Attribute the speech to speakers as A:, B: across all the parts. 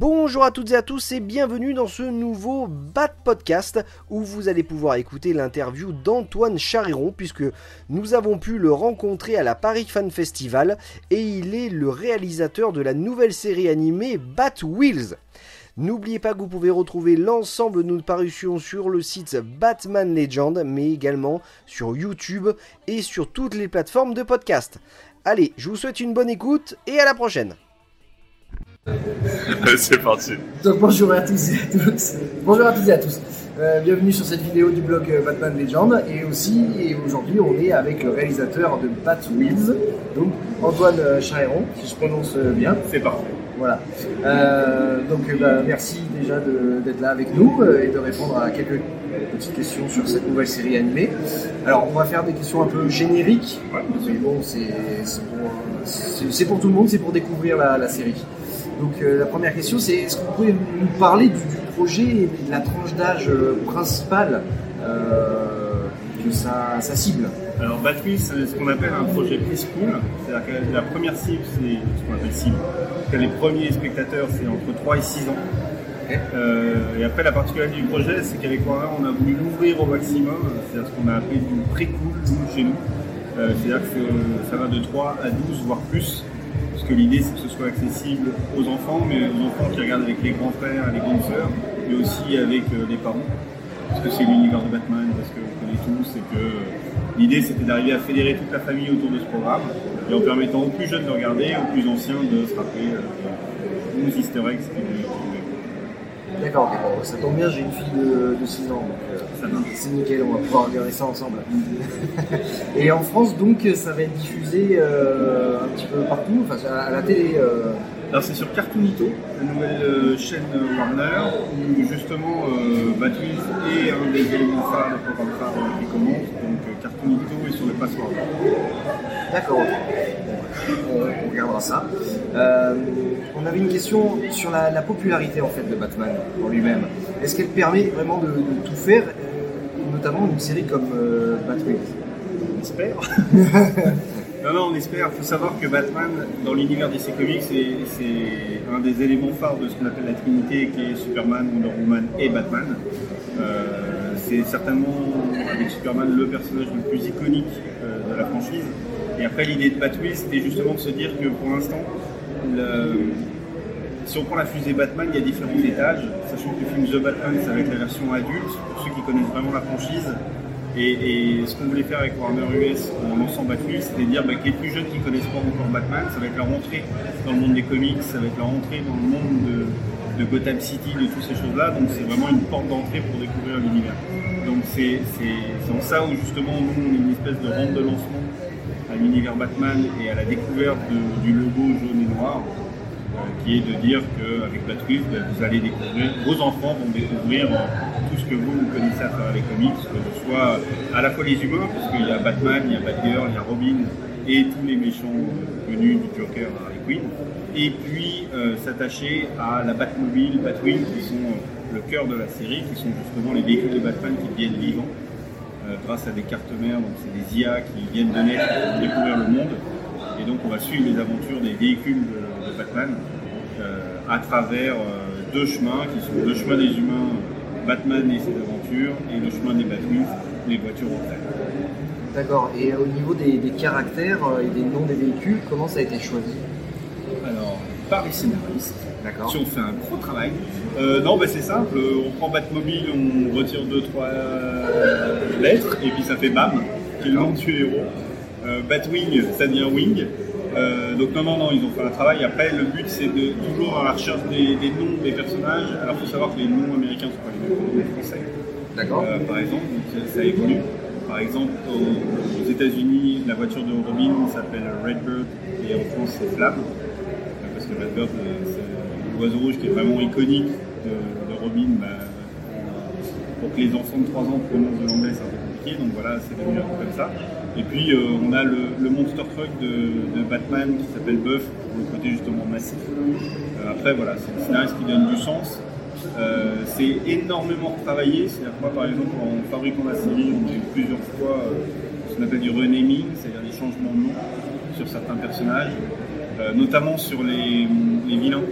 A: Bonjour à toutes et à tous et bienvenue dans ce nouveau Bat Podcast où vous allez pouvoir écouter l'interview d'Antoine Chariron puisque nous avons pu le rencontrer à la Paris Fan Festival et il est le réalisateur de la nouvelle série animée Bat Wheels. N'oubliez pas que vous pouvez retrouver l'ensemble de nos parutions sur le site Batman Legend mais également sur YouTube et sur toutes les plateformes de podcast. Allez, je vous souhaite une bonne écoute et à la prochaine
B: C'est parti.
C: Donc, bonjour à tous et à tous. Bonjour à tous et à tous. Euh, bienvenue sur cette vidéo du blog euh, Batman Legend et aussi et aujourd'hui on est avec le réalisateur de Bat Wheels, donc Antoine euh, Chariron, si je prononce bien.
B: C'est parfait.
C: Voilà. Euh, donc bah, merci déjà d'être là avec nous et de répondre à quelques petites questions sur cette nouvelle série animée. Alors on va faire des questions un peu génériques, mais bon c'est pour, tout le monde, c'est pour découvrir la, la série. Donc euh, la première question c'est est-ce que vous pouvez nous parler du, du projet et de la tranche d'âge euh, principale euh, que ça, ça cible?
B: Alors Battery, c'est ce qu'on appelle un projet preschool. C'est-à-dire que la première cible, c'est ce qu'on appelle cible. Que les premiers spectateurs, c'est entre 3 et 6 ans. Euh, et après, la particularité du projet, c'est qu'avec Warner, on a voulu l'ouvrir au maximum. C'est-à-dire ce qu'on a appelé du pré-cool chez nous. Euh, C'est-à-dire que ça va de 3 à 12, voire plus. Que l'idée, c'est que ce soit accessible aux enfants, mais aux enfants qui regardent avec les grands frères et les grandes sœurs, mais aussi avec euh, les parents. Parce que c'est l'univers de Batman, parce qu'on connaît tous, et que euh, l'idée, c'était d'arriver à fédérer toute la famille autour de ce programme, et en permettant aux plus jeunes de regarder, aux plus anciens de se rappeler euh, nos easter eggs.
C: D'accord, ok, ça tombe bien, j'ai une fille de, de 6 ans, donc euh, c'est nickel, on va pouvoir regarder ça ensemble. Et en France, donc, ça va être diffusé euh, un petit peu partout, enfin à la télé. euh,
B: Alors c'est sur Cartoonito, la nouvelle euh, chaîne Warner, où justement Batwheels est un des éléments phares, le programme phare qui commence, donc euh, Cartoonito est sur le
C: D'accord. On, on regardera ça. Euh, on avait une question sur la, la popularité en fait de Batman en lui-même. Est-ce qu'elle permet vraiment de, tout faire, euh, notamment une série comme euh, Batman?
B: On espère. non, non, on espère. Il faut savoir que Batman, dans l'univers DC Comics, c'est un des éléments phares de ce qu'on appelle la Trinité, qui est Superman, Wonder Woman et Batman. C'est certainement, avec Superman, le personnage le plus iconique euh, de la franchise. Et après, l'idée de Batwheels, c'était justement de se dire que pour l'instant, si on prend la fusée Batman, il y a différents étages, sachant que le film The Batman, ça va être la version adulte, pour ceux qui connaissent vraiment la franchise. Et, ce qu'on voulait faire avec Warner US en lançant Batman, c'était dire bah, que les plus jeunes qui connaissent pas encore Batman, ça va être leur entrée dans le monde des comics, ça va être leur entrée dans le monde de, de Gotham City, de toutes ces choses-là. Donc c'est vraiment une porte d'entrée pour découvrir l'univers. Donc c'est en ça où justement nous on est une espèce de rampe de lancement à l'univers Batman et à la découverte du logo jaune et noir, euh, qui est de dire qu'avec Batwheels, bah, vous allez découvrir, vos enfants vont découvrir euh, tout ce que vous, vous connaissez à travers les comics, que ce soit à la fois les humains, parce qu'il y a Batman, il y a Batgirl, il y a Robin, et tous les méchants connus du Joker à Harley Quinn, et puis euh, s'attacher à la Batmobile, Batwing, qui sont euh, le cœur de la série, qui sont justement les véhicules de Batman qui deviennent vivants euh, grâce à des cartes mères, donc c'est des IA qui viennent de naître pour découvrir le monde. Et donc on va suivre les aventures des véhicules de, Batman à travers deux chemins qui sont le chemin des humains, Batman et ses aventures, et le chemin des Batwings, les voitures en terre.
C: D'accord. Et au niveau des, des caractères euh, et des noms des véhicules, comment ça a été choisi
B: Alors, par les scénaristes,
C: D'accord.
B: si on fait un gros travail. Euh, non, bah, c'est simple, on prend Batmobile, on retire deux, trois euh, lettres, et puis ça fait BAM, qui est le nom du héros. Euh, Batwing, ça devient Wing. Euh, donc non, non, non, ils ont fait un travail. Après, le but, c'est de toujours à la recherche des, des noms des personnages. Alors, il faut savoir que les noms américains ne sont pas les mêmes que les noms français.
C: D'accord.
B: Euh, par exemple, donc ça, ça évolue. Par exemple, aux, États-Unis, la voiture de Robin s'appelle Redbird et en France c'est Flamme. Parce que Redbird, euh, c'est l'oiseau rouge qui est vraiment iconique de, Robin. Bah, pour que les enfants de 3 ans prononcent de l'anglais, c'est un peu compliqué. Donc voilà, c'est devenu un peu comme ça. Et puis euh, on a le, monster truck de, Batman qui s'appelle Buff pour le côté justement massif. Euh, après voilà, c'est le scénariste qui donne du sens. Euh, c'est énormément retravaillé. C'est-à-dire que moi, par exemple, en fabriquant la série, on a eu plusieurs fois euh, ce qu'on appelle du renaming, c'est-à-dire des changements de nom sur certains personnages, euh, notamment sur les, les vilains.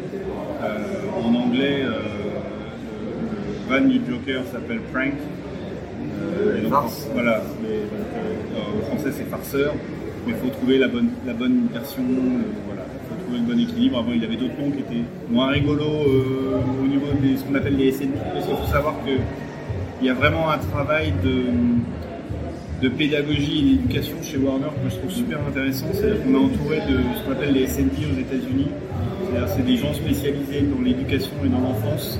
B: En anglais, le van du Joker s'appelle Prank. Et donc,
C: Farce.
B: Voilà, mais en français c'est farceur, mais il faut trouver la bonne, la bonne version. voilà, trouver bon équilibre. Avant, il avait d'autres noms qui étaient moins rigolos euh, au niveau de ce qu'on appelle les SNP, parce qu'il faut savoir qu'il y a vraiment un travail de, pédagogie et d'éducation chez Warner que je trouve super intéressant. C'est-à-dire qu'on est entouré de ce qu'on appelle les SND aux États-Unis. C'est-à-dire c'est des gens spécialisés dans l'éducation et dans l'enfance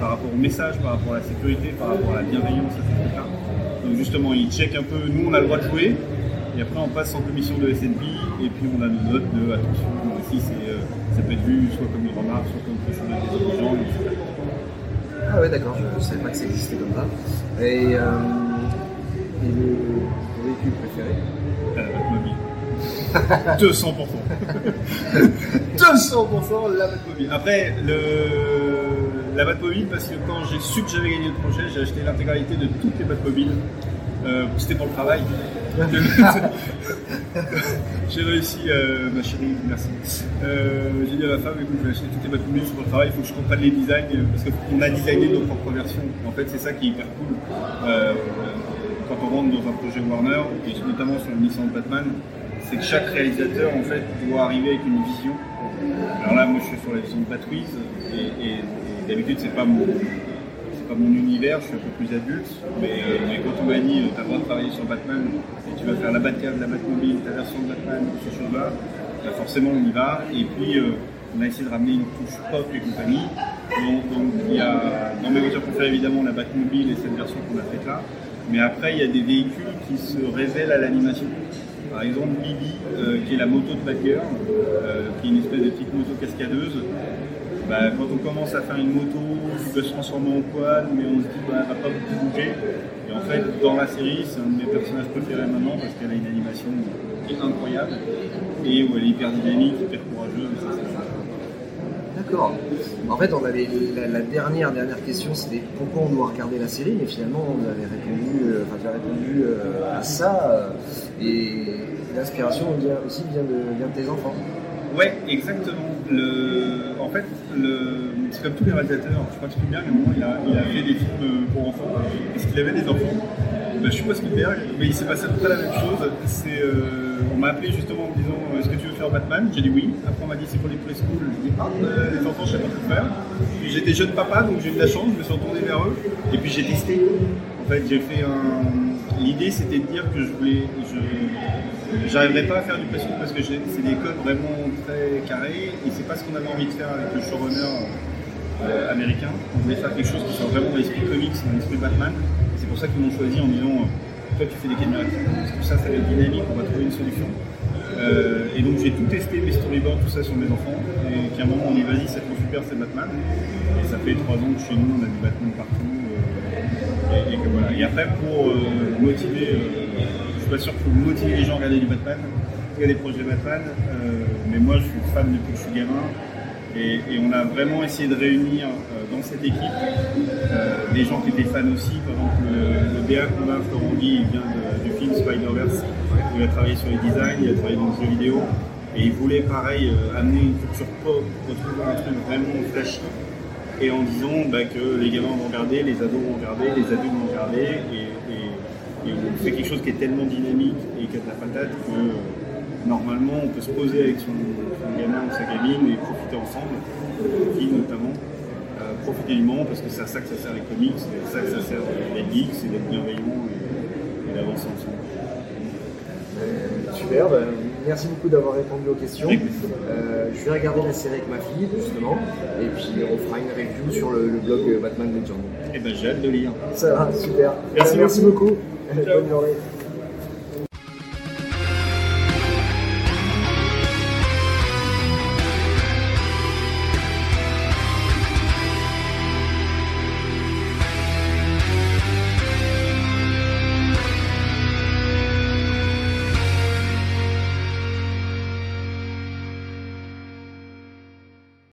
B: par rapport au message, par rapport à la sécurité, par rapport à la bienveillance, trucs-là. Donc justement, ils checkent un peu, nous on a le droit de jouer, et après on passe en commission de SNP, et puis on a nos notes de attention, si c'est, euh, ça peut être vu soit comme une remarque, soit comme quelque chose d'intelligent, etc.
C: Ah ouais, d'accord, je ne savais pas que ça existait comme ça. Et, euh, et le, le véhicule préféré
B: Euh, Batmobile. 200%. 200% la Batmobile. Après, le, la Batmobile, parce que quand j'ai su que j'avais gagné le projet, j'ai acheté l'intégralité de toutes les Batmobiles. Euh, C'était pour le travail. j'ai réussi, euh, ma chérie, merci. Euh, j'ai dit à ma femme, écoute, je vais acheter toutes les Batmobiles pour le travail, il faut que je comprenne les designs, euh, parce qu'on a designé nos propres versions. En fait, c'est ça qui est hyper cool. Quand on rentre dans un projet Warner, et notamment sur une licence Batman, c'est que chaque réalisateur en fait doit arriver avec une vision. Alors là, moi, je suis sur la vision de Batwiz, et, et- et d'habitude, c'est pas mon pas mon univers, je suis un peu plus adulte, mais, euh, quand on m'a dit tu as le droit de travailler sur Batman et tu vas faire la Batcave, la Batmobile, ta version de Batman, ces choses-là, bah, forcément on y va. Et puis euh, on a essayé de ramener une touche pop et compagnie. Donc, il y a dans mes voitures préférées évidemment la Batmobile et cette version qu'on a faite là. Mais après il y a des véhicules qui se révèlent à l'animation. Par exemple Bibi, euh, qui est la moto de Batgirl, euh, qui est une espèce de petite moto cascadeuse. Bah, quand on commence à faire une moto qui peut se transformer en poil, mais on se dit bah, elle va pas beaucoup bouger. Et en fait, dans la série, c'est un de mes personnages préférés maintenant parce qu'elle a une animation qui est incroyable et où elle est hyper dynamique, hyper courageuse. et ça, c'est chouette.
C: D'accord. En fait, on avait la, la dernière dernière question, c'était pourquoi on doit regarder la série, mais finalement, vous avez répondu, euh, enfin, tu as répondu euh, à ça, euh, et l'inspiration vient aussi vient de, vient de tes enfants.
B: Ouais, exactement. En fait, c'est comme tous les réalisateurs. Je crois que Spielberg, à il a, fait des films euh, pour enfants. Est-ce qu'il avait des enfants ben, Je suis pas Spielberg, mais il s'est passé à peu près la même chose. Euh, On m'a appelé justement en me disant Est-ce que tu veux faire Batman? J'ai dit oui. Après, on m'a dit C'est pour les preschool. J'ai dit Ah, euh, les enfants, je sais pas tout faire. J'étais jeune papa, donc j'ai eu de la chance. Je me suis retourné vers eux. Et puis j'ai testé. En fait, j'ai fait un. L'idée, c'était de dire que je voulais. J'arriverais pas à faire du preschool parce que c'est des codes vraiment très carrés et c'est pas ce qu'on avait envie de faire avec le showrunner euh, américain. On voulait faire quelque chose qui soit vraiment dans l'esprit comics, dans l'esprit Batman. C'est pour ça qu'ils m'ont choisi en disant euh, Toi, tu fais des caméras parce que ça, ça va être dynamique, on va trouver une solution. Euh, et donc, j'ai tout testé, mes storyboards, tout ça sur mes enfants. Et qu'à un moment, on dit Vas-y, c'est trop super, c'est Batman. Et ça fait trois ans que chez nous, on a du Batman partout. Et, et que voilà. Après, pour euh, motiver, euh, je suis pas sûr qu'il faut motiver les gens à regarder du Batman, regarder des projets Batman, euh, mais moi, je suis fan depuis que je suis gamin. Et, on a vraiment essayé de réunir euh, dans cette équipe des gens qui étaient fans aussi. Par exemple, le, le BA qu'on a, Florent Guy, il vient du film Spider-Verse. Il a travaillé sur les designs, il a travaillé dans le jeu vidéo. Et il voulait, pareil, amener une culture pop, retrouver un truc vraiment flashy. Et en disant bah, que les gamins vont regarder, les ados vont regarder, les adultes vont regarder. Et, on fait quelque chose qui est tellement dynamique et qui a de la patate que euh, normalement on peut se poser avec son, gamin ou sa gamine et profiter ensemble, qui notamment, euh, profiter du moment parce que c'est à ça que ça sert les comics, c'est à ça que ça sert les geeks, c'est d'être bienveillant et, d'avancer ensemble.
C: Euh, super, ben, merci beaucoup d'avoir répondu aux questions. Euh, je vais regarder la série avec ma fille, justement, et puis on fera une review sur le, le blog Batman Legend.
B: Et ben j'ai hâte de lire.
C: Ça va, super.
B: Merci
C: merci beaucoup.
B: Ciao.
C: Bonne journée.